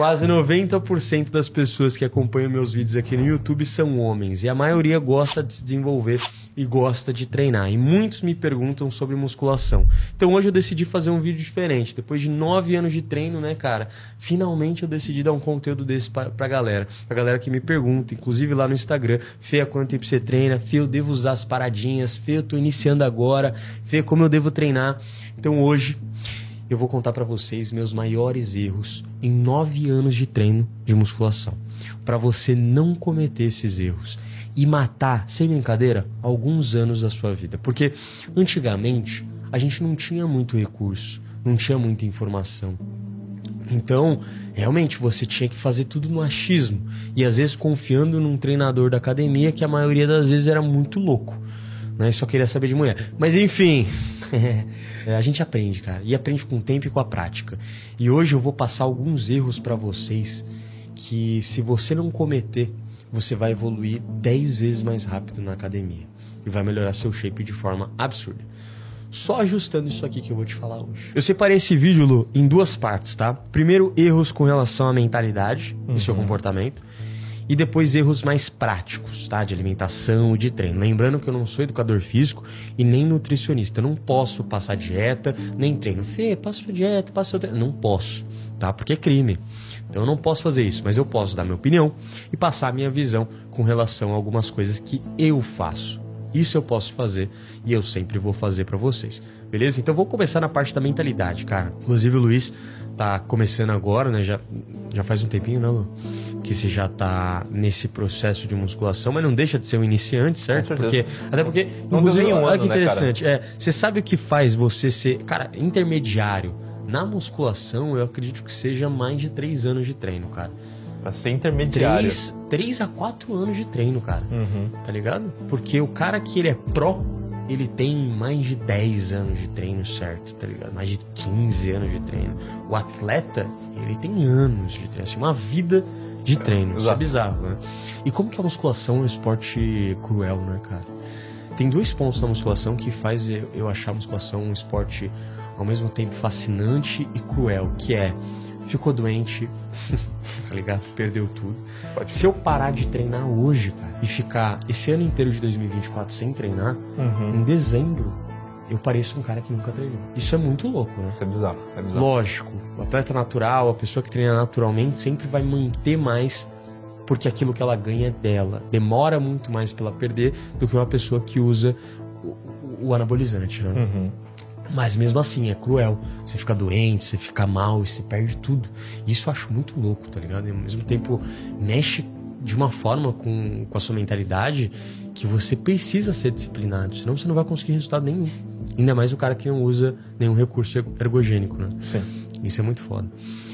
Quase 90% das pessoas que acompanham meus vídeos aqui no YouTube são homens e a maioria gosta de se desenvolver e gosta de treinar. E muitos me perguntam sobre musculação. Então hoje eu decidi fazer um vídeo diferente. Depois de nove anos de treino, né, cara? Finalmente eu decidi dar um conteúdo desse pra, pra galera. Pra galera que me pergunta, inclusive lá no Instagram. Fê, há quanto tempo você treina? Fê, eu devo usar as paradinhas? Fê, eu tô iniciando agora. Fê, como eu devo treinar? Então hoje eu vou contar para vocês meus maiores erros em nove anos de treino de musculação. Para você não cometer esses erros e matar, sem brincadeira, alguns anos da sua vida. Porque antigamente a gente não tinha muito recurso, não tinha muita informação. Então, realmente você tinha que fazer tudo no achismo e às vezes confiando num treinador da academia que a maioria das vezes era muito louco, né? Só queria saber de mulher. Mas enfim, a gente aprende, cara, e aprende com o tempo e com a prática. E hoje eu vou passar alguns erros para vocês que se você não cometer, você vai evoluir 10 vezes mais rápido na academia e vai melhorar seu shape de forma absurda. Só ajustando isso aqui que eu vou te falar hoje. Eu separei esse vídeo, Lu, em duas partes, tá? Primeiro, erros com relação à mentalidade uhum. e seu comportamento. E depois erros mais práticos, tá? De alimentação e de treino. Lembrando que eu não sou educador físico e nem nutricionista. Eu não posso passar dieta, nem treino. Fê, passa sua dieta, passa seu treino. Não posso, tá? Porque é crime. Então eu não posso fazer isso, mas eu posso dar minha opinião e passar a minha visão com relação a algumas coisas que eu faço. Isso eu posso fazer e eu sempre vou fazer para vocês. Beleza? Então vou começar na parte da mentalidade, cara. Inclusive o Luiz tá começando agora, né? Já, já faz um tempinho, não, Lu? que você já tá nesse processo de musculação, mas não deixa de ser um iniciante, certo? Porque até porque inclusive, um olha que né, interessante, né, é, você sabe o que faz você ser, cara, intermediário na musculação, eu acredito que seja mais de três anos de treino, cara. Pra ser intermediário. Três, três a quatro anos de treino, cara. Uhum. Tá ligado? Porque o cara que ele é pró, ele tem mais de 10 anos de treino certo, tá ligado? Mais de 15 anos de treino. O atleta, ele tem anos de treino, assim, uma vida de é, treino. É, Isso é bizarro, né? E como que a musculação é um esporte cruel, né, cara? Tem dois pontos na musculação que faz eu achar a musculação um esporte ao mesmo tempo fascinante e cruel, que é ficou doente, tá ligado? Perdeu tudo. Pode Se eu parar de treinar hoje, cara, e ficar esse ano inteiro de 2024 sem treinar, uhum. em dezembro eu pareço um cara que nunca treinou. Isso é muito louco, né? Isso é bizarro, é bizarro. Lógico, o atleta natural, a pessoa que treina naturalmente, sempre vai manter mais porque aquilo que ela ganha é dela. Demora muito mais para ela perder do que uma pessoa que usa o, o anabolizante, né? Uhum. Mas mesmo assim, é cruel. Você fica doente, você fica mal, você perde tudo. Isso eu acho muito louco, tá ligado? E ao mesmo tempo, mexe de uma forma com, com a sua mentalidade que você precisa ser disciplinado, senão você não vai conseguir resultado nenhum. Ainda mais o cara que não usa nenhum recurso ergogênico, né? Sim. Isso é muito foda.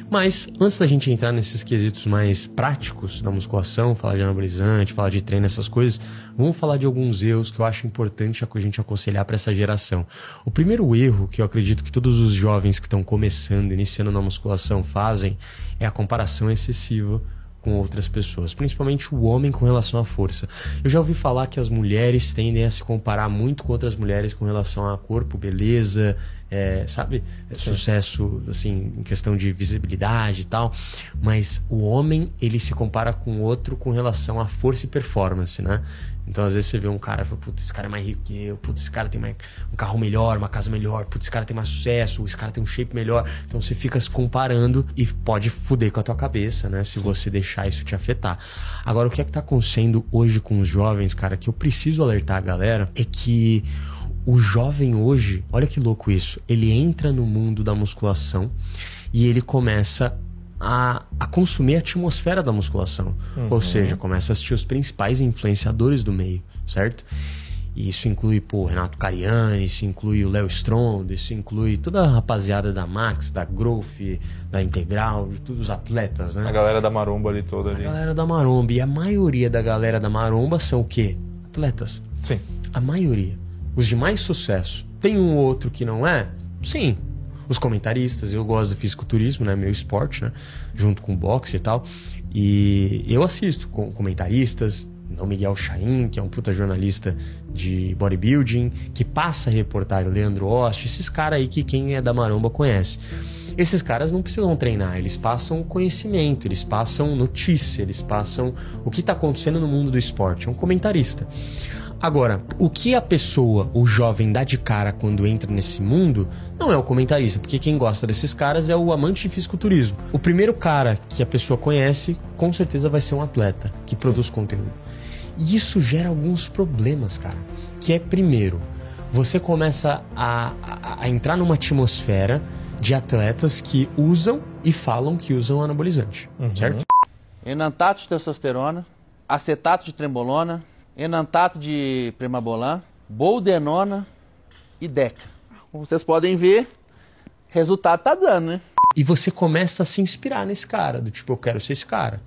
Mas, antes da gente entrar nesses quesitos mais práticos da musculação, falar de anabolizante, falar de treino, essas coisas, vamos falar de alguns erros que eu acho importante a gente aconselhar para essa geração. O primeiro erro que eu acredito que todos os jovens que estão começando, iniciando na musculação fazem, é a comparação excessiva com outras pessoas, principalmente o homem com relação à força. Eu já ouvi falar que as mulheres tendem a se comparar muito com outras mulheres com relação a corpo, beleza, é, sabe? É, sucesso, assim, em questão de visibilidade e tal. Mas o homem, ele se compara com o outro com relação à força e performance, né? Então, às vezes, você vê um cara e fala, putz, esse cara é mais rico que eu, putz, esse cara tem mais, um carro melhor, uma casa melhor, putz, esse cara tem mais sucesso, esse cara tem um shape melhor. Então, você fica se comparando e pode fuder com a tua cabeça, né? Se Sim. você deixar isso te afetar. Agora, o que é que tá acontecendo hoje com os jovens, cara, que eu preciso alertar a galera, é que o jovem hoje, olha que louco isso, ele entra no mundo da musculação e ele começa a, a consumir a atmosfera da musculação. Uhum. Ou seja, começa a assistir os principais influenciadores do meio, certo? E isso inclui, pô, Renato Cariani, isso inclui o Léo Stronda, isso inclui toda a rapaziada da Max, da Growth, da Integral, de todos os atletas, né? A galera da Maromba ali toda ali. A galera da Maromba. E a maioria da galera da Maromba são o quê? Atletas. Sim. A maioria os de mais sucesso. Tem um outro que não é? Sim. Os comentaristas, eu gosto do fisiculturismo, né? Meu esporte, né? Junto com boxe e tal. E eu assisto com comentaristas, o Miguel Chaim, que é um puta jornalista de bodybuilding, que passa a reportagem, Leandro Ost, esses caras aí que quem é da maromba conhece. Esses caras não precisam treinar, eles passam conhecimento, eles passam notícia, eles passam o que está acontecendo no mundo do esporte. É um comentarista. Agora, o que a pessoa, o jovem, dá de cara quando entra nesse mundo não é o comentarista, porque quem gosta desses caras é o amante de fisiculturismo. O primeiro cara que a pessoa conhece, com certeza vai ser um atleta que produz conteúdo. E isso gera alguns problemas, cara. Que é, primeiro, você começa a, a, a entrar numa atmosfera de atletas que usam e falam que usam anabolizante, certo? enantato de testosterona, acetato de trembolona, enantato de premabolan, boldenona e deca. Como vocês podem ver, resultado tá dando, né? E você começa a se inspirar nesse cara, do tipo, eu quero ser esse cara.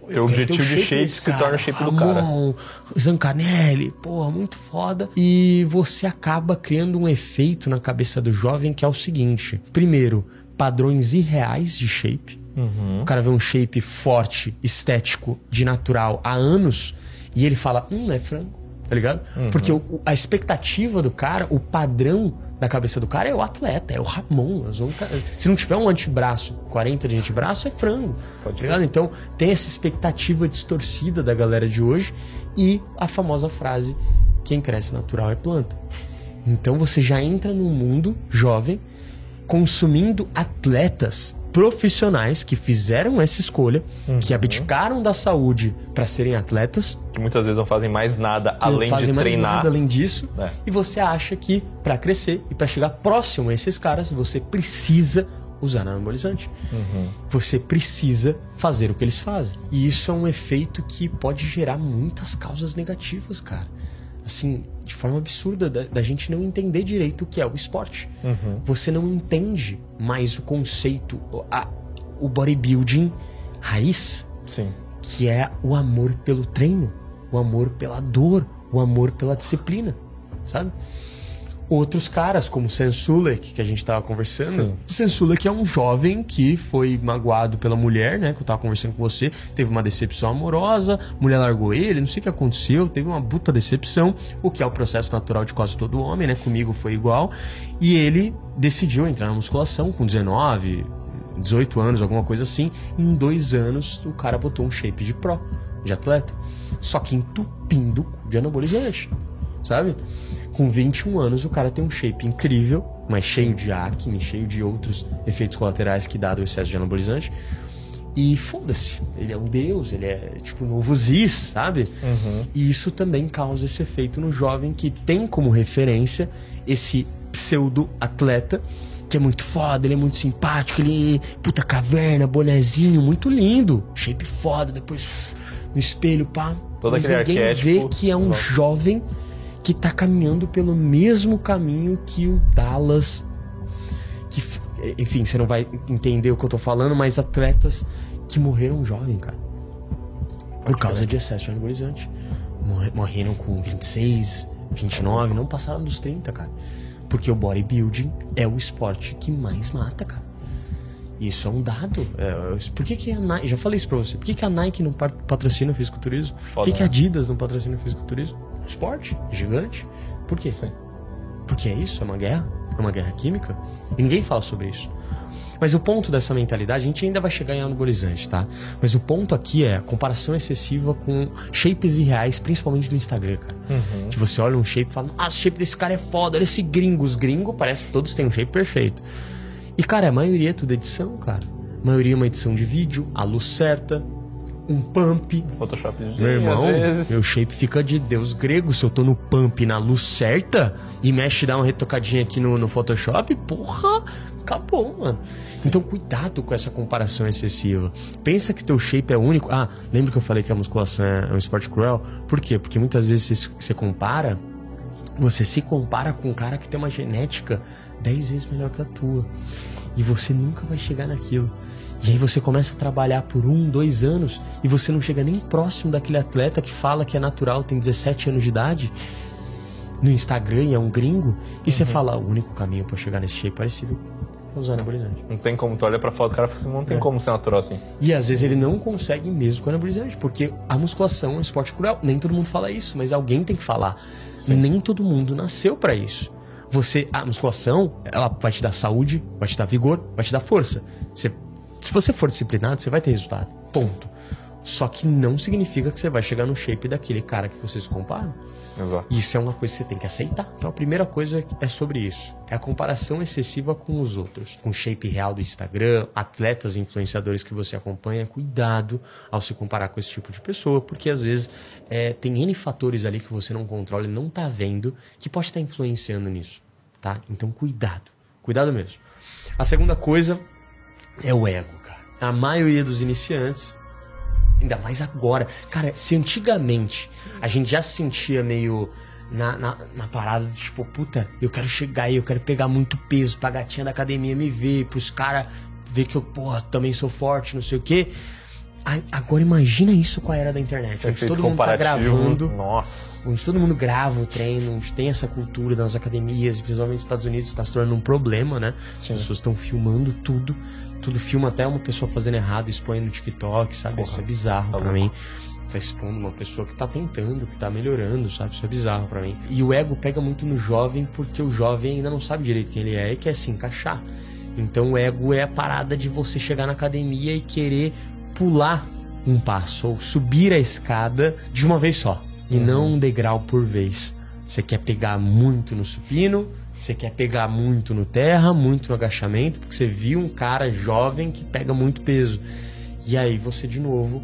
O quero ter objetivo o de shape se torna o shape do cara. Ramon, Zancanelli, porra, muito foda. E você acaba criando um efeito na cabeça do jovem que é o seguinte: primeiro, padrões irreais de shape. Uhum. O cara vê um shape forte, estético, de natural há anos e ele fala: hum, é frango. Tá ligado? Uhum. Porque o- a expectativa do cara, o padrão da cabeça do cara é o atleta, é o Ramon. as únicas- Se não tiver um antebraço, 40 de antebraço, é frango. Pode tá ligado? Então tem essa expectativa distorcida da galera de hoje e a famosa frase: quem cresce natural é planta. Então você já entra num mundo jovem consumindo atletas profissionais que fizeram essa escolha, Uhum. que abdicaram da saúde para serem atletas, Que muitas vezes não fazem mais nada que além não fazem de mais treinar. nada além disso, É. e você acha que para crescer e para chegar próximo a esses caras, você precisa usar anabolizante. Uhum. Você precisa fazer o que eles fazem. E isso é um efeito que pode gerar muitas causas negativas, cara. Assim, forma absurda, da, da gente não entender direito o que é o esporte. Uhum. Você não entende mais o conceito, a- o bodybuilding raiz, Sim. que é o amor pelo treino, o amor pela dor, o amor pela disciplina, sabe? Outros caras, como Sensulek, que a gente tava conversando. Sensulek é um jovem que foi magoado pela mulher, né? Que eu tava conversando com você. Teve uma decepção amorosa, mulher largou ele, não sei o que aconteceu. Teve uma puta decepção, o que é o processo natural de quase todo homem, né? Comigo foi igual. E ele decidiu entrar na musculação com 19, 18 anos, alguma coisa assim. Em dois anos, o cara botou um shape de pro, de atleta. Só que entupindo de anabolizante, sabe? Com 21 anos, o cara tem um shape incrível, mas cheio de acne, cheio de outros efeitos colaterais que dado o excesso de anabolizante. E foda-se, ele é um deus, ele é tipo o novo Ziz, sabe? E isso também causa esse efeito no jovem que tem como referência esse pseudo-atleta, que é muito foda, ele é muito simpático, ele puta caverna, bonezinho, muito lindo, shape foda, depois no espelho, pá. Todo Mas aquele ninguém vê que é um Nossa. jovem que tá caminhando pelo mesmo caminho que o Dallas que, enfim, você não vai entender o que eu tô falando, mas atletas que morreram jovem, cara. Por causa de excesso de anabolizante. Morre- Morreram com 26, 29, não passaram dos 30, cara. Porque o bodybuilding é o esporte que mais mata, cara. Isso é um dado. É, por que, que a Nike. Já falei isso pra você. Por que, que a Nike não pat- patrocina o fisiculturismo? Por Foda, que, que a né? Adidas não patrocina o fisiculturismo? Esporte gigante. Por quê? Porque é isso, é uma guerra, é uma guerra química. E ninguém fala sobre isso. Mas o ponto dessa mentalidade, a gente ainda vai chegar em anabolizante, tá? Mas o ponto aqui é a comparação excessiva com shapes irreais, principalmente do Instagram, cara. Que você olha um shape e fala, ah, o shape desse cara é foda, olha esse gringo. Os gringos parece que todos têm um shape perfeito. E, cara, a maioria é tudo edição, cara. A maioria é uma edição de vídeo, a luz certa, um pump, Photoshop de meu irmão, meu shape fica de Deus grego. Se eu tô no pump na luz certa e mexe dá uma retocadinha aqui no, no Photoshop, porra, acabou, mano. Então cuidado com essa comparação excessiva. Pensa que teu shape é único. Ah, lembra que eu falei que a musculação é um esporte cruel? Por quê? Porque muitas vezes você, você compara, você se compara com um cara que tem uma genética 10 vezes melhor que a tua. E você nunca vai chegar naquilo. E aí você começa a trabalhar por um, dois anos e você não chega nem próximo daquele atleta que fala que é natural, tem 17 anos de idade, no Instagram e é um gringo, e você fala, o único caminho pra chegar nesse shape parecido é usar anabolizante. Não tem como tu olha pra foto do cara e fala assim, não É. tem como ser natural assim. E às vezes ele não consegue mesmo com anabolizante, porque a musculação é um esporte cruel. Nem todo mundo fala isso, mas alguém tem que falar. Nem todo mundo nasceu pra isso. Você, a musculação, ela vai te dar saúde, vai te dar vigor, vai te dar força. Você, se você for disciplinado, você vai ter resultado. Ponto. Só que não significa que você vai chegar no shape daquele cara que vocês comparam. Exato. Isso é uma coisa que você tem que aceitar. Então a primeira coisa é sobre isso. É a comparação excessiva com os outros. Com o shape real do Instagram, atletas influenciadores que você acompanha. Cuidado ao se comparar com esse tipo de pessoa, porque às vezes é, tem N fatores ali que você não controla e não tá vendo que pode estar influenciando nisso. Tá? Então cuidado. Cuidado mesmo. A segunda coisa é o ego, cara. A maioria dos iniciantes Ainda mais agora. Cara, se antigamente a gente já se sentia meio na, na, na parada de tipo, puta, eu quero chegar aí, eu quero pegar muito peso pra gatinha da academia me ver, pros caras ver que eu, porra, também sou forte, não sei o quê. Agora imagina isso com a era da internet, onde Efeito todo mundo tá gravando, Nossa. onde todo mundo grava o treino, onde tem essa cultura nas academias, principalmente nos Estados Unidos, está se tornando um problema, né? As pessoas estão filmando tudo, tudo filma até uma pessoa fazendo errado, expõe no TikTok, sabe? Isso é bizarro tá pra louco. mim. Tá expondo uma pessoa que tá tentando, que tá melhorando, sabe? Isso é bizarro pra mim. E o ego pega muito no jovem, porque o jovem ainda não sabe direito quem ele é e quer se encaixar. Então o ego é a parada de você chegar na academia e querer pular um passo ou subir a escada de uma vez só e não um degrau por vez. Você quer pegar muito no supino, você quer pegar muito no terra, muito no agachamento, porque você viu um cara jovem que pega muito peso. E aí você de novo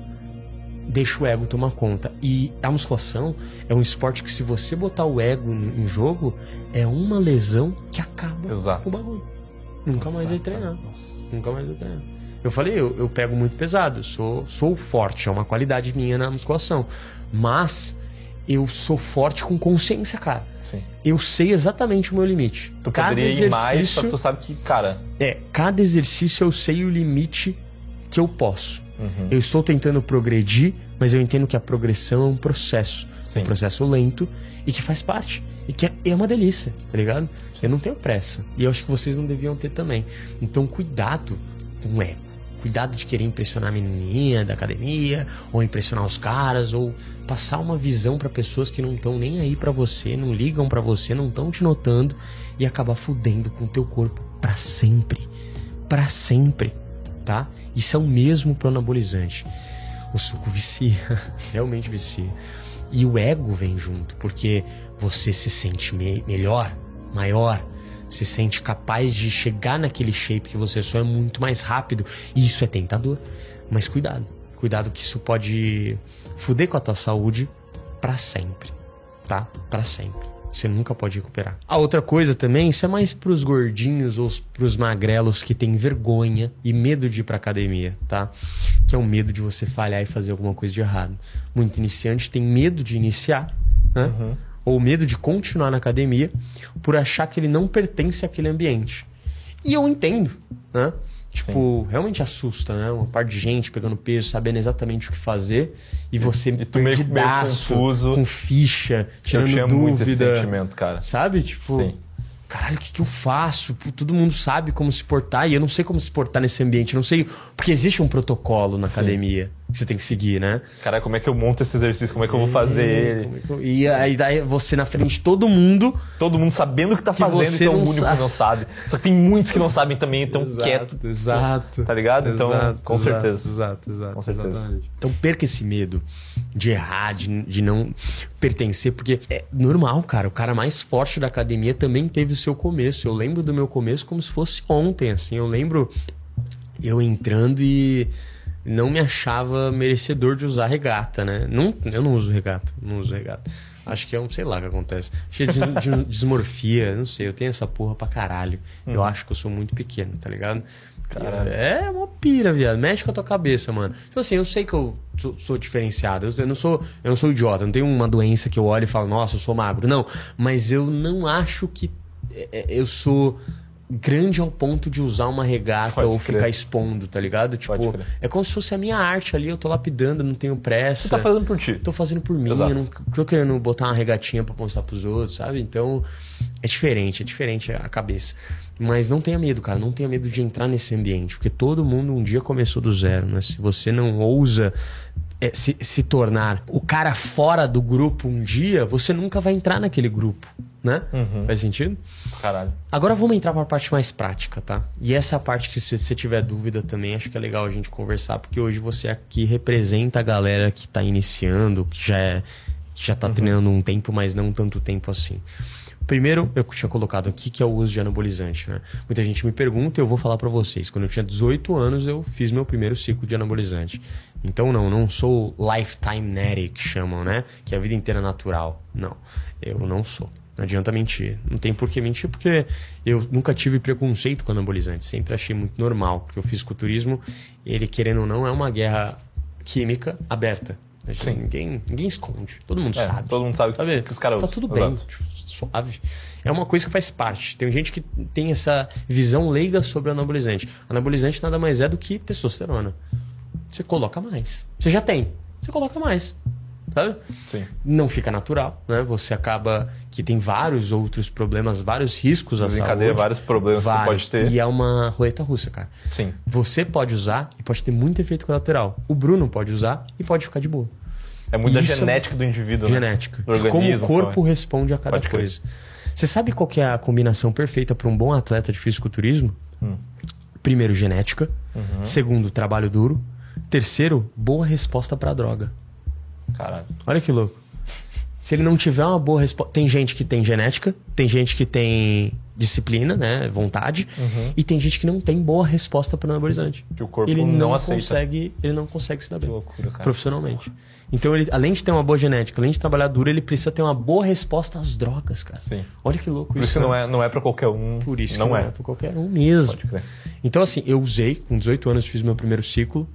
deixa o ego tomar conta. E a musculação é um esporte que se você botar o ego em jogo, é uma lesão que acaba Exato. com o bagulho. Nunca mais vai treinar. Nunca mais vai treinar. Eu falei, eu, eu pego muito pesado, sou, sou forte, é uma qualidade minha na musculação. Mas eu sou forte com consciência, cara. Sim. Eu sei exatamente o meu limite. Tu poderia ir mais, só que tu sabe que, cara, É, cada exercício eu sei o limite que eu posso. Eu estou tentando progredir, mas eu entendo que a progressão é um processo. Sim. Um processo lento e que faz parte. E que é, é uma delícia, tá ligado? Eu não tenho pressa. E eu acho que vocês não deviam ter também. Então, cuidado com o ego. Cuidado de querer impressionar a menininha da academia, ou impressionar os caras, ou passar uma visão pra pessoas que não estão nem aí pra você, não ligam pra você, não estão te notando e acabar fudendo com o teu corpo pra sempre. Pra sempre, tá? Isso é o mesmo pro anabolizante. O suco vicia, realmente vicia. E o ego vem junto, porque você se sente me- melhor, maior, se sente capaz de chegar naquele shape que você só é muito mais rápido. E isso é tentador. Mas cuidado, cuidado que isso pode fuder com a tua saúde pra sempre, tá? Pra sempre. Você nunca pode recuperar. A outra coisa também, isso é mais pros gordinhos ou pros magrelos que têm vergonha e medo de ir pra academia, tá? Que é o medo de você falhar e fazer alguma coisa de errado. Muito iniciante tem medo de iniciar, né? Ou medo de continuar na academia por achar que ele não pertence àquele ambiente. E eu entendo, né? Tipo, realmente assusta, né? Uma parte de gente pegando peso, sabendo exatamente o que fazer, e você e tu meio- meio perdidaço, com ficha, eu tirando tinha muito esse dúvida. sentimento, cara. Sabe? Tipo, Sim. caralho, o que, que eu faço? Pô, todo mundo sabe como se portar e eu não sei como se portar nesse ambiente. Eu não sei. Porque existe um protocolo na academia que você tem que seguir, né? Cara, como é que eu monto esse exercício? Como é que eu vou fazer ele? É eu- E aí daí você na frente de todo mundo. Todo mundo sabendo o que tá Que fazendo e é o único sabe. que não sabe. Só que tem muitos que não sabem também, então quieto. Exato. Tá ligado? Então, Exato, com exato, certeza. Exato, exato. Com certeza. exatamente. Então perca esse medo de errar, de, de não pertencer, porque é normal, cara. O cara mais forte da academia também teve o seu começo. Eu lembro do meu começo como se fosse ontem, assim. Eu lembro eu entrando e não me achava merecedor de usar regata, né? Não, eu não uso regata, não uso regata. Acho que é um, sei lá o que acontece. Cheio de, de dismorfia, não sei, eu tenho essa porra pra caralho. Eu acho que eu sou muito pequeno, tá ligado? Caralho. É uma pira, viado. Mexe com a tua cabeça, mano. Tipo assim, eu sei que eu sou, sou diferenciado. Eu, eu não sou, eu não sou idiota. Eu não tenho uma doença que eu olho e falo, nossa, eu sou magro. Não. Mas eu não acho que é, é, eu sou grande ao ponto de usar uma regata Pode ou crer. ficar expondo, tá ligado? Tipo, é como se fosse a minha arte ali. Eu tô lapidando, não tenho pressa. Você tá fazendo por ti. Tô fazendo por mim, Exato. eu não tô querendo botar uma regatinha pra mostrar pros outros, sabe? Então, é diferente, é diferente a cabeça. Mas não tenha medo, cara, não tenha medo de entrar nesse ambiente, porque todo mundo um dia começou do zero, né? Se você não ousa é, se, se tornar o cara fora do grupo um dia, você nunca vai entrar naquele grupo. Né? Faz sentido? Caralho. Agora vamos entrar para a parte mais prática, tá? E essa é a parte que, se você tiver dúvida também, acho que é legal a gente conversar, porque hoje você aqui representa a galera que tá iniciando, que já, é, que já tá treinando um tempo, mas não tanto tempo assim. Primeiro, eu tinha colocado aqui que é o uso de anabolizante, né? Muita gente me pergunta e eu vou falar para vocês. Quando eu tinha 18 anos, eu fiz meu primeiro ciclo de anabolizante. Então, não, não sou lifetime netty, que chamam, né? Que é a vida inteira natural. Não, eu não sou. Não adianta mentir. Não tem por que mentir, porque eu nunca tive preconceito com anabolizante. Sempre achei muito normal. Porque o fisiculturismo, ele querendo ou não, é uma guerra química aberta. Sim. Ninguém, ninguém esconde. Todo mundo É, sabe. todo mundo sabe que- Sabe? que os caras Tá tudo bem. Tipo, suave. É uma coisa que faz parte. Tem gente que tem essa visão leiga sobre o anabolizante. Anabolizante nada mais é do que testosterona. Você coloca mais. Você já tem. Você coloca mais. Sabe? Sim. Não fica natural, né? Você acaba que tem vários outros problemas, vários riscos à saúde. vários problemas que Vários. pode ter. E é uma roleta russa, cara. Sim. Você pode usar e pode ter muito efeito colateral. O Bruno pode usar e pode ficar de boa. É muito da é genética do indivíduo, né? Genética. Do De como o organismo, corpo fala. responde a cada coisa. Você sabe qual que é a combinação perfeita para um bom atleta de fisiculturismo? Hum. Primeiro, genética. Uhum. Segundo, trabalho duro. Terceiro, boa resposta para droga. Caralho. Olha que louco. Se ele não tiver uma boa resposta. Tem gente que tem genética, tem gente que tem disciplina, né? Vontade. E tem gente que não tem boa resposta para anabolizante. Uhum. Que o corpo ele não não consegue, ele não consegue se dar bem. loucura, cara. Profissionalmente. Então, ele, além de ter uma boa genética, além de trabalhar duro, ele precisa ter uma boa resposta às drogas, cara. Sim. Olha que louco Por isso. isso que não né? é, não é pra qualquer um. Por isso não que não é. é pra qualquer um mesmo. Pode crer. Então, assim, eu usei, com 18 anos fiz meu primeiro ciclo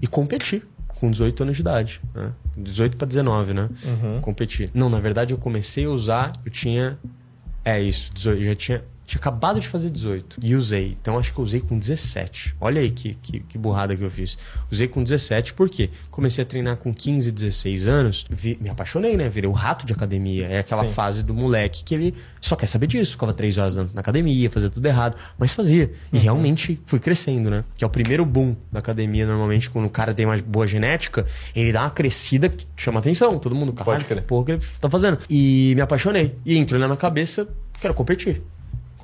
e competi com 18 anos de idade. Né? 18 para 19, né? Uhum. Competi. Não, na verdade eu comecei a usar, eu tinha. É isso, 18, eu já tinha. Tinha acabado de fazer 18 e usei. Então acho que eu usei com 17. Olha aí que, que, que burrada que eu fiz. Usei com 17 porque comecei a treinar com 15, 16 anos. vi- me apaixonei, né? Virei o rato de academia. É aquela Sim. fase do moleque que ele só quer saber disso. Ficava três horas na na academia, fazia tudo errado. Mas fazia. E realmente fui crescendo, né? Que é o primeiro boom da academia. Normalmente, quando o cara tem uma boa genética, ele dá uma crescida que chama atenção. Todo mundo, crer. que porra que ele tá fazendo. E me apaixonei. E entrou na minha cabeça, quero competir.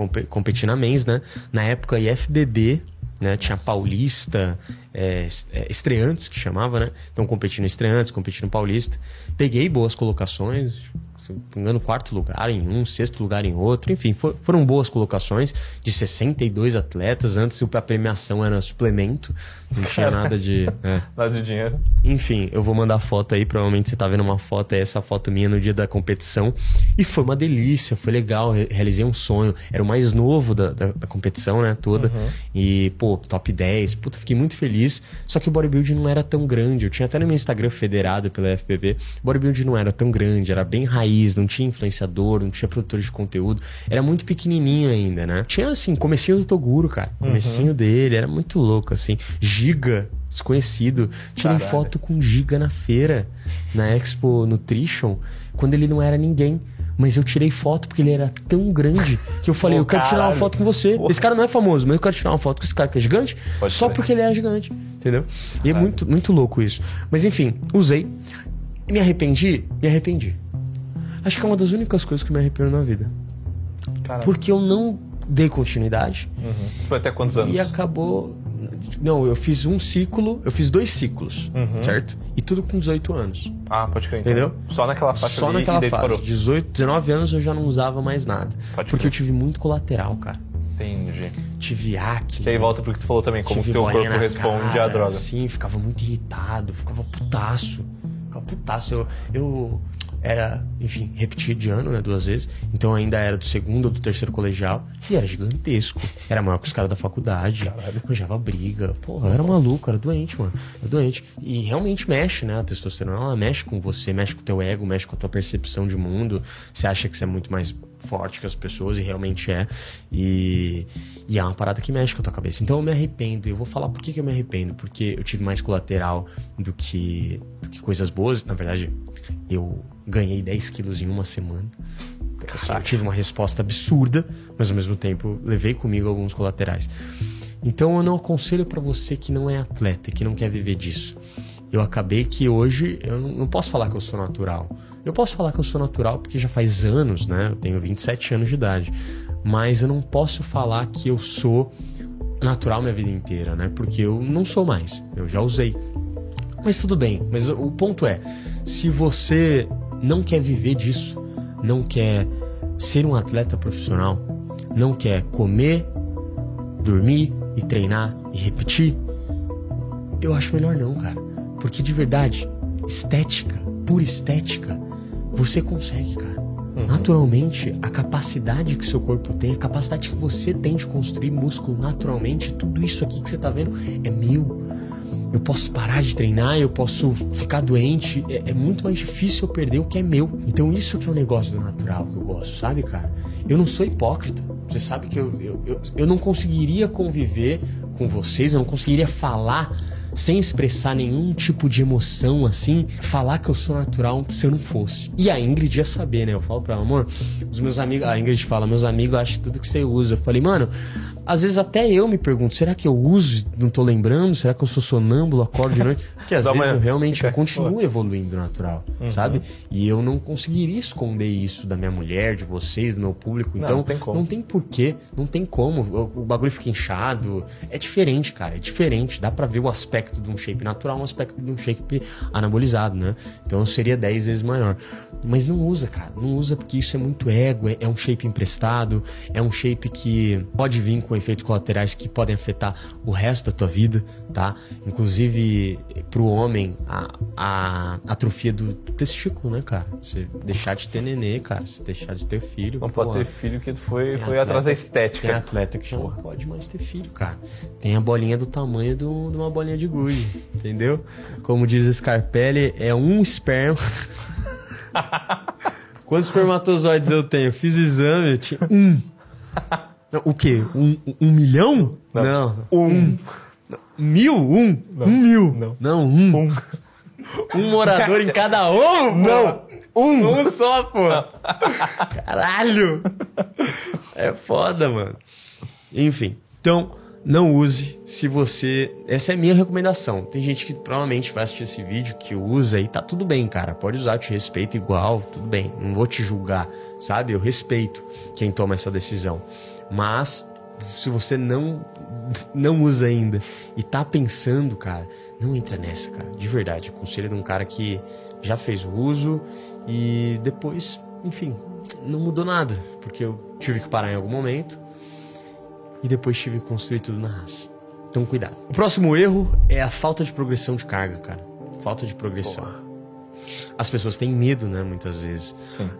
Compe competir na mens, né? Na época, IFBB, né? Tinha Paulista, é, é, estreantes que chamava, né? Então, competindo estreantes, competindo paulista. Peguei boas colocações, se não me engano, quarto lugar em um, sexto lugar em outro. Enfim, for- foram boas colocações de 62 atletas. Antes a premiação era suplemento, não tinha nada de. é. Nada de dinheiro. Enfim, eu vou mandar foto aí. Provavelmente você tá vendo uma foto, é essa foto minha no dia da competição. E foi uma delícia, foi legal. re- Realizei um sonho. Era o mais novo da, da, da competição, né? Toda. E, pô, top 10. Puta, fiquei muito feliz. Só que o bodybuilding não era tão grande. Eu tinha até no meu Instagram federado pela FBB. O bodybuilding não era tão grande, era bem raiz, não tinha influenciador, não tinha produtor de conteúdo. Era muito pequenininho ainda, né? Tinha, assim, comecinho do Toguro, cara. Comecinho dele, era muito louco, assim. Giga, desconhecido. Tirei Caralho. foto com Giga na feira, na Expo Nutrition, quando ele não era ninguém. Mas eu tirei foto porque ele era tão grande que eu falei, Pô, eu quero tirar uma caralho. foto com você. Pô. Esse cara não é famoso, mas eu quero tirar uma foto com esse cara que é gigante, Pode só crer. porque ele é gigante, entendeu? E é muito, muito louco isso. Mas enfim, usei. Me arrependi? Me arrependi. Acho que é uma das únicas coisas que eu me arrependo na vida. Caralho. Porque eu não dei continuidade Uhum. Foi até quantos anos? e acabou. Não, eu fiz um ciclo, eu fiz dois ciclos, Uhum. certo? E tudo com 18 anos. Ah, pode crer. então. Entendeu? Só naquela faixa Só ali naquela fase. parou. 18, 19 anos eu já não usava mais nada. Pode porque crer. eu tive muito colateral, cara. Entendi. Tive acne. E aí volta pro que tu falou também, como que tive teu corpo responde cara, à droga. Sim, ficava muito irritado, ficava putaço. Ficava putaço. Eu, eu era, enfim, repeti de ano, né, duas vezes. Então ainda era do segundo ou do terceiro colegial. E era gigantesco. Era maior que os caras da faculdade. Arranjava briga. Porra, era maluco, era doente, mano. Era doente. E realmente mexe, né? A testosterona, ela mexe com você, mexe com o teu ego, mexe com a tua percepção de mundo. Você acha que você é muito mais forte que as pessoas e realmente é. E, e é uma parada que mexe com a tua cabeça. Então eu me arrependo. Eu vou falar por que, que eu me arrependo. Porque eu tive mais colateral do que, do que coisas boas. Na verdade, eu ganhei 10 quilos em uma semana. Assim, eu tive uma resposta absurda, mas ao mesmo tempo levei comigo alguns colaterais. Então eu não aconselho pra você que não é atleta e que não quer viver disso. eu acabei que hoje eu não posso falar que eu sou natural. Eu posso falar que eu sou natural porque já faz anos, né? Eu tenho 27 anos de idade. Mas eu não posso falar que eu sou natural minha vida inteira, né? Porque eu não sou mais. Eu já usei. Mas tudo bem. Mas o ponto é: se você não quer viver disso, não quer ser um atleta profissional, não quer comer, dormir e treinar e repetir, eu acho melhor não, cara. Porque de verdade, estética, pura estética, você consegue, cara. Uhum. Naturalmente, a capacidade que seu corpo tem, a capacidade que você tem de construir músculo naturalmente, tudo isso aqui que você tá vendo é meu. Eu posso parar de treinar, eu posso ficar doente. É, é, muito mais difícil eu perder o que é meu. Então, isso que é o negócio do natural que eu gosto, sabe, cara? Eu não sou hipócrita. Você sabe que eu, eu, eu, eu não conseguiria conviver com vocês, eu não conseguiria falar sem expressar nenhum tipo de emoção assim, falar que eu sou natural se eu não fosse. E a Ingrid ia saber, né? Eu falo pra ela, amor, os meus amigos, a Ingrid fala, meus amigos acham tudo que você usa. Eu falei, mano, às vezes até eu me pergunto, será que eu uso, não tô lembrando? Será que eu sou sonâmbulo, acordo de noite? Porque às vezes eu realmente eu continuo evoluindo natural, uhum. sabe? E eu não conseguiria esconder isso da minha mulher, de vocês, do meu público. Então, não, tem como. não tem porquê, não tem como. O, o bagulho fica inchado. É diferente, cara, é diferente. Dá para ver o aspecto de um shape natural, um aspecto de um shape anabolizado, né? Então seria 10 vezes maior. Mas não usa, cara. Não usa porque isso é muito ego, é, é um shape emprestado, é um shape que pode vir com efeitos colaterais que podem afetar o resto da tua vida, tá? Inclusive, pro homem, a, a atrofia do, do, testículo, né, cara? Você deixar de ter nenê, cara, você deixar de ter filho. Não pode ter filho que foi, foi atleta, atrás da estética. Tem atleta que já Porra. não pode mais ter filho, cara. Tem a bolinha do tamanho do, de uma bolinha de gude, entendeu? Como diz o Scarpelli, é um esperma. Quantos espermatozoides eu tenho? Fiz o exame, eu tinha um. Não, o quê? Um, um milhão? Não. Não. Um. Mil? Um? Não. Um mil? Não. Não, um. Um. Um morador em cada ovo? Não. Um. Um só, pô. Caralho. É foda, mano. Enfim. Então, não use se você. Essa é a minha recomendação. Tem gente que provavelmente vai assistir esse vídeo que usa e tá tudo bem, cara. Pode usar, eu te respeito igual, tudo bem. Não vou te julgar, sabe? Eu respeito quem toma essa decisão. Mas se você não não usa ainda e tá pensando, cara, não entra nessa, cara. De verdade, conselho de um cara que já fez o uso e depois, enfim, não mudou nada, porque eu tive que parar em algum momento e depois tive que construir tudo na raça. Então, cuidado. O próximo erro é a falta de progressão de carga, cara. Falta de progressão. Porra as pessoas têm medo, né? Muitas vezes.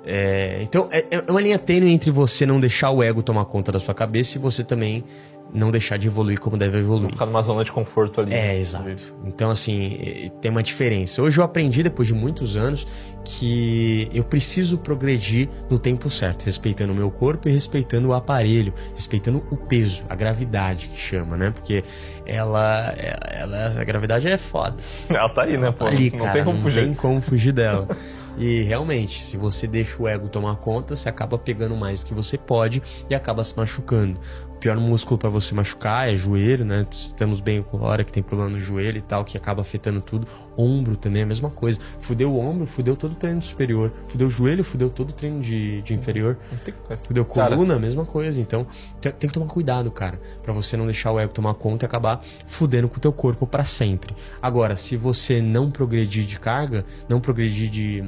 É, então, é, é uma linha tênue entre você não deixar o ego tomar conta da sua cabeça e você também não deixar de evoluir como deve evoluir. Não ficar numa zona de conforto ali. É, exato. Então, assim, tem uma diferença. Hoje eu aprendi, depois de muitos anos, que eu preciso progredir no tempo certo, respeitando o meu corpo e respeitando o aparelho, respeitando o peso, a gravidade que chama, né? Porque ela, ela a gravidade é foda. Ela tá aí, né, pô? Tá ali, não cara, tem como fugir. Não tem como fugir dela. E realmente, se você deixa o ego tomar conta, você acaba pegando mais do que você pode e acaba se machucando pior músculo para você machucar é joelho, né? Estamos bem com a hora que tem problema no joelho e tal, que acaba afetando tudo. Ombro também é a mesma coisa. Fudeu o ombro, fudeu todo o treino superior. Fudeu o joelho, fudeu todo o treino de, de inferior. Fudeu coluna, cara. mesma coisa. Então, tem, tem, que tomar cuidado, cara, para você não deixar o ego tomar conta e acabar fudendo com o teu corpo para sempre. Agora, se você não progredir de carga, não progredir de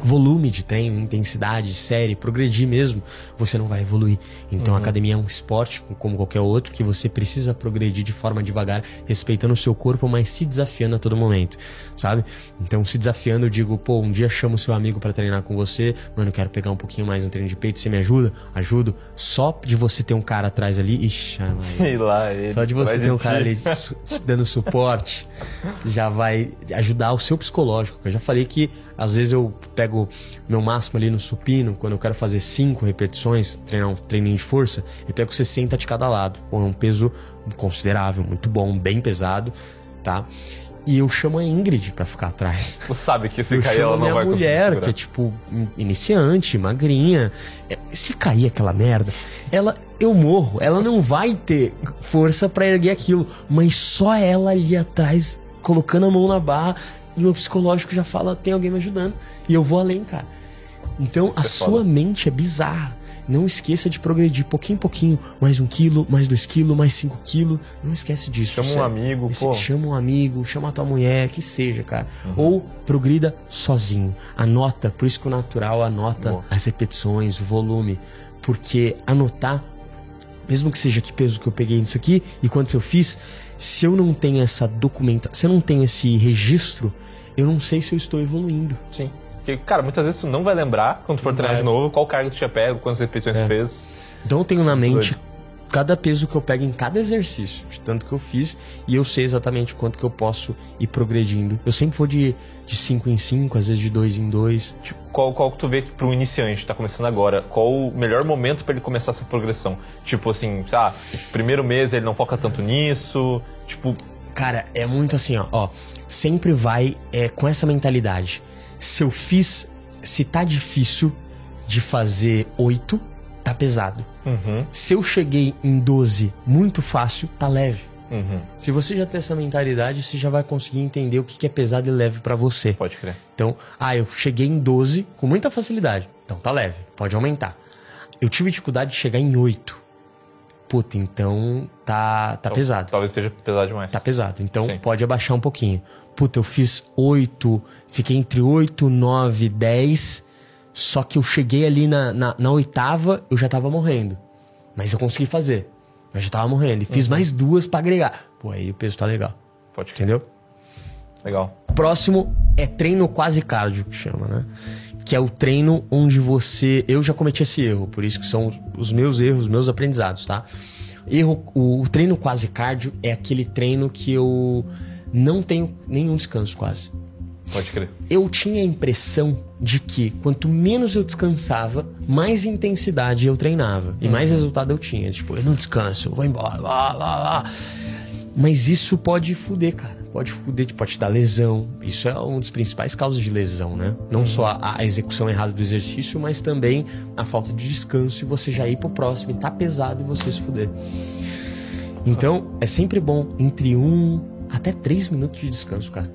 volume de treino, intensidade, série, progredir mesmo, você não vai evoluir. Então uhum. a academia é um esporte como qualquer outro que você precisa progredir de forma devagar, respeitando o seu corpo, mas se desafiando a todo momento, sabe? Então se desafiando, eu digo, pô, um dia chamo seu amigo para treinar com você, mano, quero pegar um pouquinho mais no treino de peito, você me ajuda? Ajudo. Só de você ter um cara atrás ali, ixi, lá, só de você ter um cara ali dando suporte, já vai ajudar o seu psicológico. Eu já falei que às vezes eu pego meu máximo ali no supino, quando eu quero fazer 5 repetições, treinar um treininho de força, eu pego 60 de cada lado. é um peso considerável, muito bom, bem pesado, tá? E eu chamo a Ingrid para ficar atrás. Tu sabe que se eu cair ela não minha vai mulher, que é tipo iniciante, magrinha. É, se cair aquela merda, ela eu morro. Ela não vai ter força para erguer aquilo, mas só ela ali atrás colocando a mão na barra e meu psicológico já fala, tem alguém me ajudando. E eu vou além, cara. Então a é sua foda. mente é bizarra. Não esqueça de progredir pouquinho em pouquinho, mais um quilo, mais dois quilos, mais cinco quilos. Não esquece disso. Chama um amigo, Esse- pô. Chama um amigo, chama a tua mulher, que seja, cara. Uhum. Ou progrida sozinho. Anota, por isso que o natural anota Boa. as repetições, o volume. Porque anotar, mesmo que seja que peso que eu peguei nisso aqui e quantos eu fiz, se eu não tenho essa documentação, se eu não tenho esse registro, eu não sei se eu estou evoluindo. Sim. Porque, cara, muitas vezes tu não vai lembrar, quando tu for treinar vai. de novo, qual carga tu tinha pego, quantas repetições tu fez. Então eu tenho na mente. Cada peso que eu pego em cada exercício, de tanto que eu fiz, e eu sei exatamente quanto que eu posso ir progredindo. Eu sempre vou de 5 em 5, às vezes de 2 em 2. Tipo, qual, qual que tu vê que pro iniciante, tá começando agora, qual o melhor momento pra ele começar essa progressão? Tipo assim, ah, primeiro mês ele não foca tanto nisso, tipo, Cara, é muito assim, ó. ó sempre vai é, com essa mentalidade. Se eu fiz, se tá difícil de fazer 8, tá pesado. Se eu cheguei em 12 muito fácil, tá leve. Se você já tem essa mentalidade, você já vai conseguir entender o que é pesado e leve pra você. pode crer. Então, ah, eu cheguei em 12 com muita facilidade. Então tá leve, pode aumentar. Eu tive dificuldade de chegar em 8. Puta, então tá, tá pesado. Talvez seja pesado demais. Tá pesado. Então Sim. pode abaixar um pouquinho. Puta, eu fiz 8, fiquei entre 8, 9, 10. Só que eu cheguei ali na, na, na oitava, eu já tava morrendo. Mas eu consegui fazer. Mas já tava morrendo. E fiz Uhum. mais duas pra agregar. Pô, aí o peso tá legal. Pode. Entendeu? Legal. Próximo é treino quase cardio, que chama, né? Que é o treino onde você. Eu já cometi esse erro, por isso que são os meus erros, os meus aprendizados, tá? Erro, o, o treino quase cardio é aquele treino que eu não tenho nenhum descanso quase. Pode crer. Eu tinha a impressão de que quanto menos eu descansava, mais intensidade eu treinava e mais resultado eu tinha. Tipo, eu não descanso, eu vou embora, lá, lá, lá. Mas isso pode fuder, cara. Pode fuder, pode te dar lesão. Isso é um dos principais causas de lesão, né? Não só a, a execução errada do exercício, mas também a falta de descanso e você já ir pro próximo e tá pesado e você se fuder. Então, é sempre bom entre um até três minutos de descanso, cara.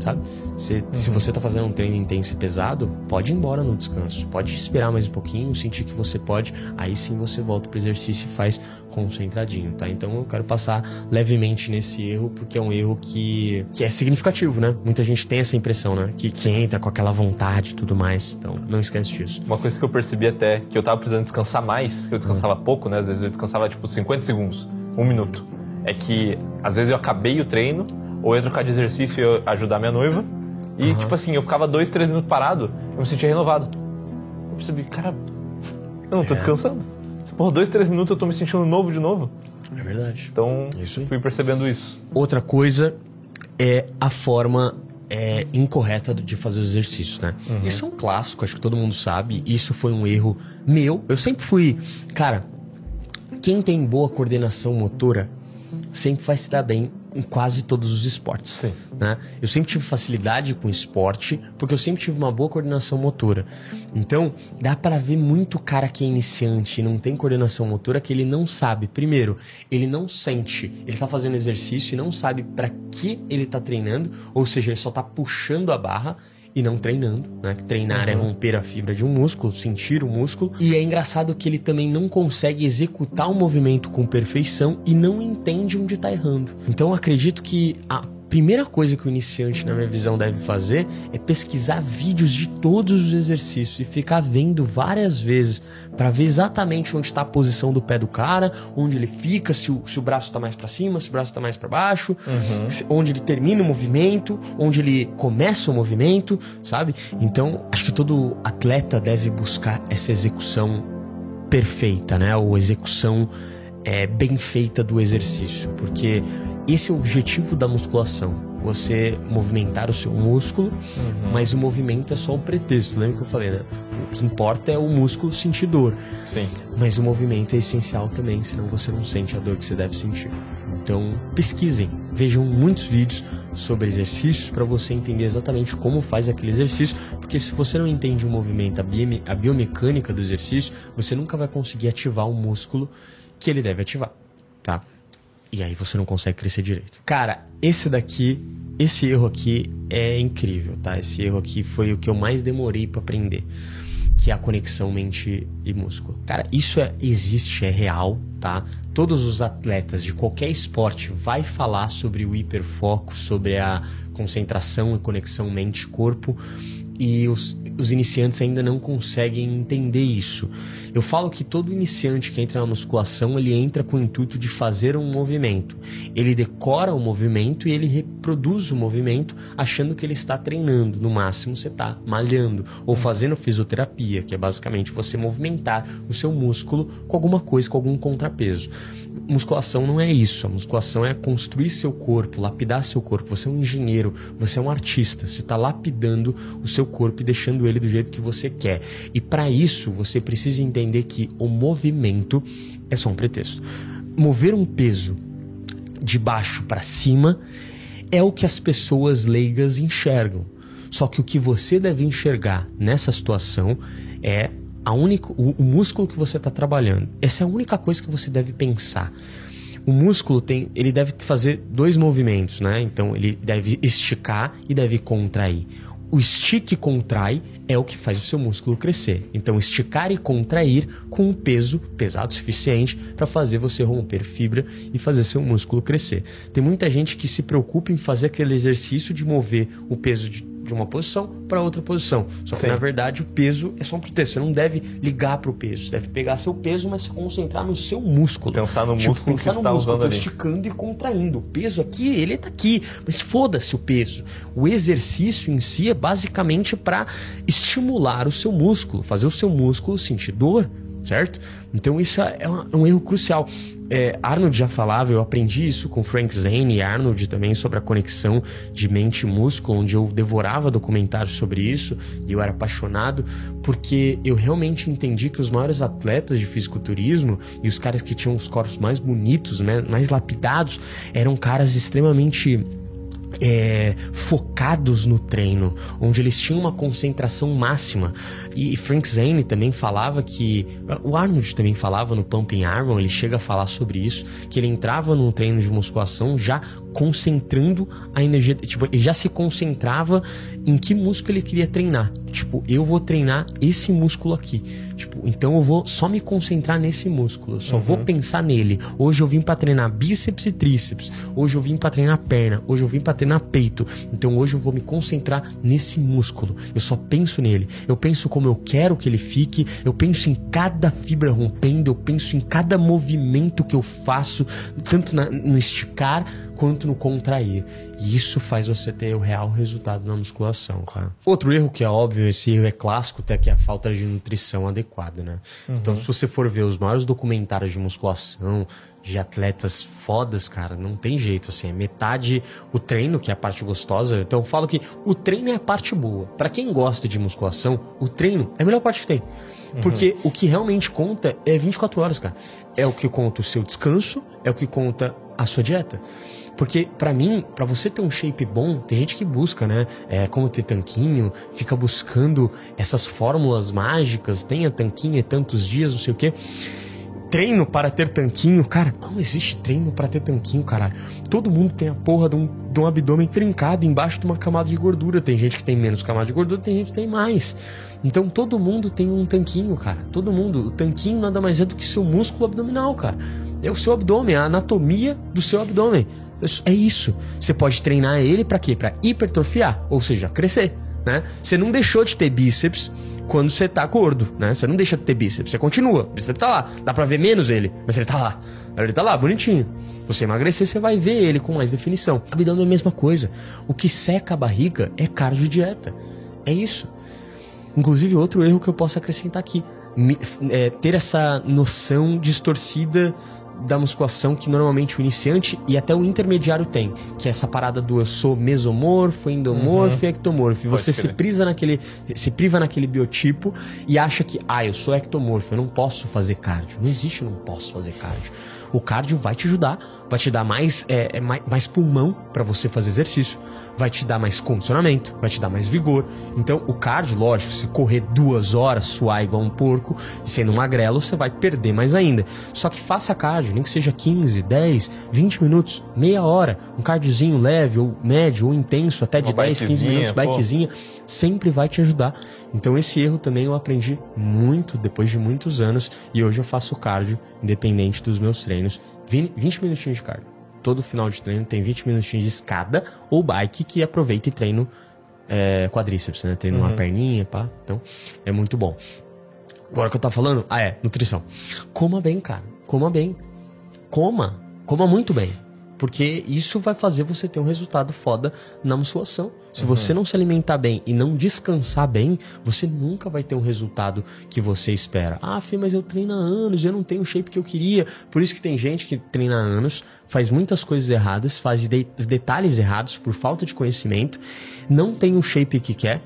Sabe? Se, se você tá fazendo um treino intenso e pesado, pode ir embora no descanso. Pode esperar mais um pouquinho, sentir que você pode. Aí sim você volta pro exercício e faz concentradinho, tá? Então eu quero passar levemente nesse erro, porque é um erro que, que é significativo, né? Muita gente tem essa impressão, né? Que, que entra com aquela vontade e tudo mais. Então não esquece disso. Uma coisa que eu percebi até, que eu tava precisando descansar mais, que eu descansava pouco, né? Às vezes eu descansava tipo 50 segundos, um minuto. É que às vezes eu acabei o treino, ou eu ia trocar de exercício e eu ajudar minha noiva. E tipo assim, eu ficava dois, três minutos parado, eu me sentia renovado. Eu percebi, cara, eu não tô descansando. Porra, dois, três minutos eu tô me sentindo novo de novo. É verdade. Então, Isso aí. fui percebendo isso. Outra coisa é a forma é, incorreta de fazer os exercícios, né? Isso é um clássico, acho que todo mundo sabe. Isso foi um erro meu. Eu sempre fui. Cara, quem tem boa coordenação motora sempre vai se dar bem em quase todos os esportes. Sim. Né? Eu sempre tive facilidade com esporte, porque eu sempre tive uma boa coordenação motora. Então, dá pra ver muito cara que é iniciante e não tem coordenação motora que ele não sabe. Primeiro, ele não sente, ele tá fazendo exercício e não sabe pra que ele tá treinando, ou seja, ele só tá puxando a barra e não treinando, né? Que Treinar é romper a fibra de um músculo, sentir o músculo. E é engraçado que ele também não consegue executar o movimento com perfeição e não entende onde tá errando. Então acredito que a primeira coisa que o iniciante, na minha visão, deve fazer é pesquisar vídeos de todos os exercícios e ficar vendo várias vezes para ver exatamente onde está a posição do pé do cara, onde ele fica, se o, se o braço está mais para cima, se o braço está mais para baixo, se- onde ele termina o movimento, onde ele começa o movimento, sabe? Então, acho que todo atleta deve buscar essa execução perfeita, né? Ou execução é, bem feita do exercício, porque esse é o objetivo da musculação. Você movimentar o seu músculo, mas o movimento é só o pretexto. Lembra que eu falei, né? O que importa é o músculo sentir dor. Sim. Mas o movimento é essencial também, senão você não sente a dor que você deve sentir. Então, pesquisem, vejam muitos vídeos sobre exercícios para você entender exatamente como faz aquele exercício, porque se você não entende o movimento, a biomecânica do exercício, você nunca vai conseguir ativar o músculo que ele deve ativar, tá? E aí você não consegue crescer direito. Cara, esse daqui esse erro aqui é incrível, tá? Esse erro aqui foi o que eu mais demorei para aprender, que é a conexão mente e músculo. Cara, isso é, existe, é real, tá? Todos os atletas de qualquer esporte vai falar sobre o hiperfoco, sobre a concentração e conexão mente-corpo e os, os iniciantes ainda não conseguem entender isso. Eu falo que todo iniciante que entra na musculação, ele entra com o intuito de fazer um movimento. Ele decora o movimento e ele reproduz o movimento achando que ele está treinando. No máximo você está malhando ou fazendo fisioterapia, que é basicamente você movimentar o seu músculo com alguma coisa, com algum contrapeso musculação não é isso. A musculação é construir seu corpo, lapidar seu corpo. Você é um engenheiro, você é um artista. Você está lapidando o seu corpo e deixando ele do jeito que você quer. E para isso, você precisa entender que o movimento é só um pretexto. Mover um peso de baixo para cima é o que as pessoas leigas enxergam. Só que o que você deve enxergar nessa situação é a única, o, o músculo que você está trabalhando. Essa é a única coisa que você deve pensar. O músculo tem, ele deve fazer dois movimentos, né? Então ele deve esticar e deve contrair. O estique e contrai é o que faz o seu músculo crescer. Então, esticar e contrair com um peso pesado o suficiente para fazer você romper fibra e fazer seu músculo crescer. Tem muita gente que se preocupa em fazer aquele exercício de mover o peso de de uma posição para outra posição. Só que Sim. na verdade o peso é só um pretexto. Você não deve ligar para o peso. Você deve pegar seu peso, mas se concentrar no seu músculo. Pensar no tipo, músculo pensar que no tá músculo, usando esticando e contraindo. O peso aqui, ele está aqui, mas foda-se o peso. O exercício em si é basicamente para estimular o seu músculo, fazer o seu músculo sentir dor, certo? Então isso é um erro crucial. É, Arnold já falava, eu aprendi isso com Frank Zane e Arnold também sobre a conexão de mente e músculo, onde eu devorava documentários sobre isso e eu era apaixonado porque eu realmente entendi que os maiores atletas de fisiculturismo e os caras que tinham os corpos mais bonitos, né, mais lapidados, eram caras extremamente é, focados no treino, onde eles tinham uma concentração máxima. E Frank Zane também falava que. O Arnold também falava no Pumping Iron, ele chega a falar sobre isso, que ele entrava num treino de musculação já concentrando a energia. Tipo, ele já se concentrava em que músculo ele queria treinar. Tipo, eu vou treinar esse músculo aqui. Tipo, então eu vou só me concentrar nesse músculo. Eu só uhum. vou pensar nele. Hoje eu vim para treinar bíceps e tríceps. Hoje eu vim para treinar perna. Hoje eu vim para treinar peito. Então hoje eu vou me concentrar nesse músculo. Eu só penso nele. Eu penso como eu quero que ele fique. Eu penso em cada fibra rompendo. Eu penso em cada movimento que eu faço, tanto na, no esticar quanto no contrair. E isso faz você ter o real resultado na musculação, cara. Outro erro que é óbvio, esse erro é clássico, até que é a falta de nutrição adequada, né? Uhum. Então, se você for ver os maiores documentários de musculação, de atletas fodas, cara, não tem jeito, assim, é metade o treino, que é a parte gostosa. Então eu falo que o treino é a parte boa. Para quem gosta de musculação, o treino é a melhor parte que tem. Uhum. Porque o que realmente conta é 24 horas, cara. É o que conta o seu descanso, é o que conta a sua dieta. Porque para mim, para você ter um shape bom, tem gente que busca, né? É, como ter tanquinho, fica buscando essas fórmulas mágicas, tenha tanquinho e tantos dias, não sei o quê. Treino para ter tanquinho, cara, não existe treino para ter tanquinho, caralho. Todo mundo tem a porra de um, de um abdômen trincado embaixo de uma camada de gordura. Tem gente que tem menos camada de gordura, tem gente que tem mais. Então todo mundo tem um tanquinho, cara. Todo mundo. O tanquinho nada mais é do que seu músculo abdominal, cara. É o seu abdômen, a anatomia do seu abdômen. É isso. Você pode treinar ele para quê? Para hipertrofiar, ou seja, crescer, né? Você não deixou de ter bíceps quando você tá gordo, né? Você não deixa de ter bíceps, você continua. O bíceps tá lá. Dá para ver menos ele, mas ele tá lá. Ele tá lá, bonitinho. Você emagrecer, você vai ver ele com mais definição. O abdômen é a mesma coisa. O que seca a barriga é cardio dieta. É isso. Inclusive, outro erro que eu posso acrescentar aqui. É, ter essa noção distorcida da musculação que normalmente o iniciante e até o intermediário tem, que é essa parada do eu sou mesomorfo, endomorfo uhum. e ectomorfo. E você se priva naquele se priva naquele biotipo e acha que ah, eu sou ectomorfo, eu não posso fazer cardio. Não existe eu não posso fazer cardio. O cardio vai te ajudar, vai te dar mais, é, é, mais, mais pulmão para você fazer exercício, vai te dar mais condicionamento, vai te dar mais vigor. Então, o cardio, lógico, se correr duas horas, suar igual um porco, sendo magrelo, você vai perder mais ainda. Só que faça cardio, nem que seja 15, 10, 20 minutos, meia hora, um cardiozinho leve ou médio ou intenso, até de Uma 10, 15 minutos, bikezinha, pô. bikezinha, sempre vai te ajudar. Então esse erro também eu aprendi muito depois de muitos anos e hoje eu faço cardio independente dos meus treinos, 20 20 minutinhos de cardio. Todo final de treino tem 20 minutinhos de escada ou bike que aproveita e treino é, quadríceps, né? Treino uma perninha, pá. Então é muito bom. Agora que eu tava falando? Ah, é, nutrição. Coma bem, cara. Coma bem. Coma. Coma muito bem. Porque isso vai fazer você ter um resultado foda na musculação. Se você não se alimentar bem e não descansar bem, você nunca vai ter um resultado que você espera. Ah, Fê, mas eu treino há anos, eu não tenho o shape que eu queria. Por isso que tem gente que treina há anos, faz muitas coisas erradas, faz de- detalhes errados por falta de conhecimento, não tem o shape que quer.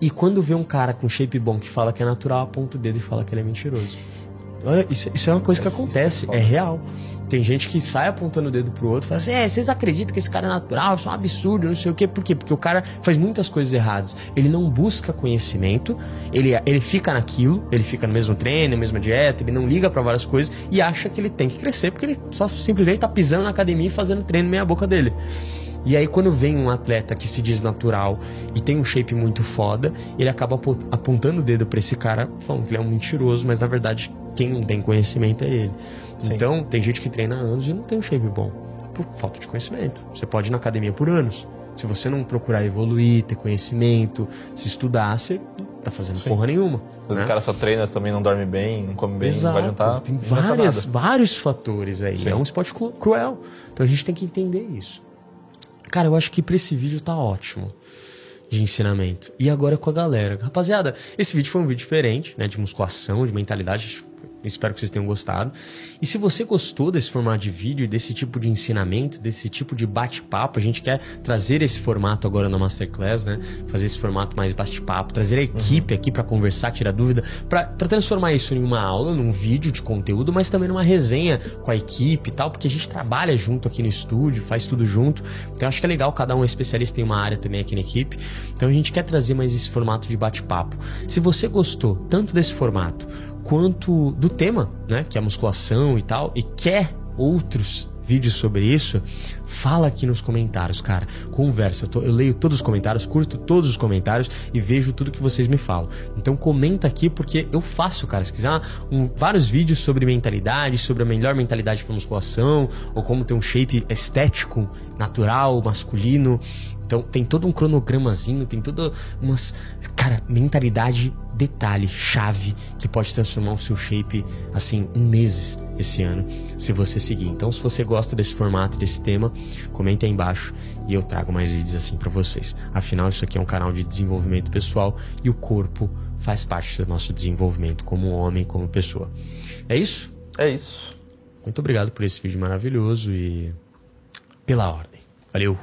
E quando vê um cara com shape bom que fala que é natural, aponta o dedo e fala que ele é mentiroso. Olha, isso, isso é uma coisa que acontece, é real. Tem gente que sai apontando o dedo pro outro e fala assim: é, vocês acreditam que esse cara é natural? Isso é um absurdo, não sei o quê. Por quê? Porque o cara faz muitas coisas erradas. Ele não busca conhecimento, ele, ele fica naquilo, ele fica no mesmo treino, na mesma dieta, ele não liga pra várias coisas e acha que ele tem que crescer porque ele só simplesmente tá pisando na academia e fazendo treino meia boca dele. E aí, quando vem um atleta que se diz natural e tem um shape muito foda, ele acaba apo- apontando o dedo pra esse cara, falando que ele é um mentiroso, mas na verdade, quem não tem conhecimento é ele. Então, tem gente que treina anos e não tem um shape bom, por falta de conhecimento. Você pode ir na academia por anos. Se você não procurar evoluir, ter conhecimento, se estudar, você não tá fazendo porra nenhuma. Mas né? o cara só treina, também não dorme bem, não come bem, Exato. não vai adiantar. tem várias, vários fatores aí. Sim. É um esporte cru- cruel. Então a gente tem que entender isso. Cara, eu acho que pra esse vídeo tá ótimo de ensinamento. E agora com a galera. Rapaziada, esse vídeo foi um vídeo diferente, né? De musculação, de mentalidade. Espero que vocês tenham gostado. E se você gostou desse formato de vídeo, desse tipo de ensinamento, desse tipo de bate-papo, a gente quer trazer esse formato agora na Masterclass, né? Fazer esse formato mais bate-papo, trazer a equipe aqui pra conversar, tirar dúvida, pra pra transformar isso em uma aula, num vídeo de conteúdo, mas também numa resenha com a equipe e tal, porque a gente trabalha junto aqui no estúdio, faz tudo junto. Então acho que é legal, cada um é especialista em uma área também aqui na equipe. Então a gente quer trazer mais esse formato de bate-papo. Se você gostou tanto desse formato quanto do tema, né, que é a musculação e tal, e quer outros vídeos sobre isso, fala aqui nos comentários, cara. Conversa. Eu, tô- eu leio todos os comentários, curto todos os comentários e vejo tudo que vocês me falam. Então comenta aqui porque eu faço, cara. Se quiser um- vários vídeos sobre mentalidade, sobre a melhor mentalidade para musculação, ou como ter um shape estético, natural, masculino. Então tem todo um cronogramazinho, tem toda umas. Cara, mentalidade, detalhe, chave, que pode transformar o seu shape assim em meses esse ano, se você seguir. Então, se você gosta desse formato, desse tema, comenta aí embaixo e eu trago mais vídeos assim pra vocês. Afinal, isso aqui é um canal de desenvolvimento pessoal e o corpo faz parte do nosso desenvolvimento como homem, como pessoa. É isso? É isso. Muito obrigado por esse vídeo maravilhoso e pela ordem. Valeu!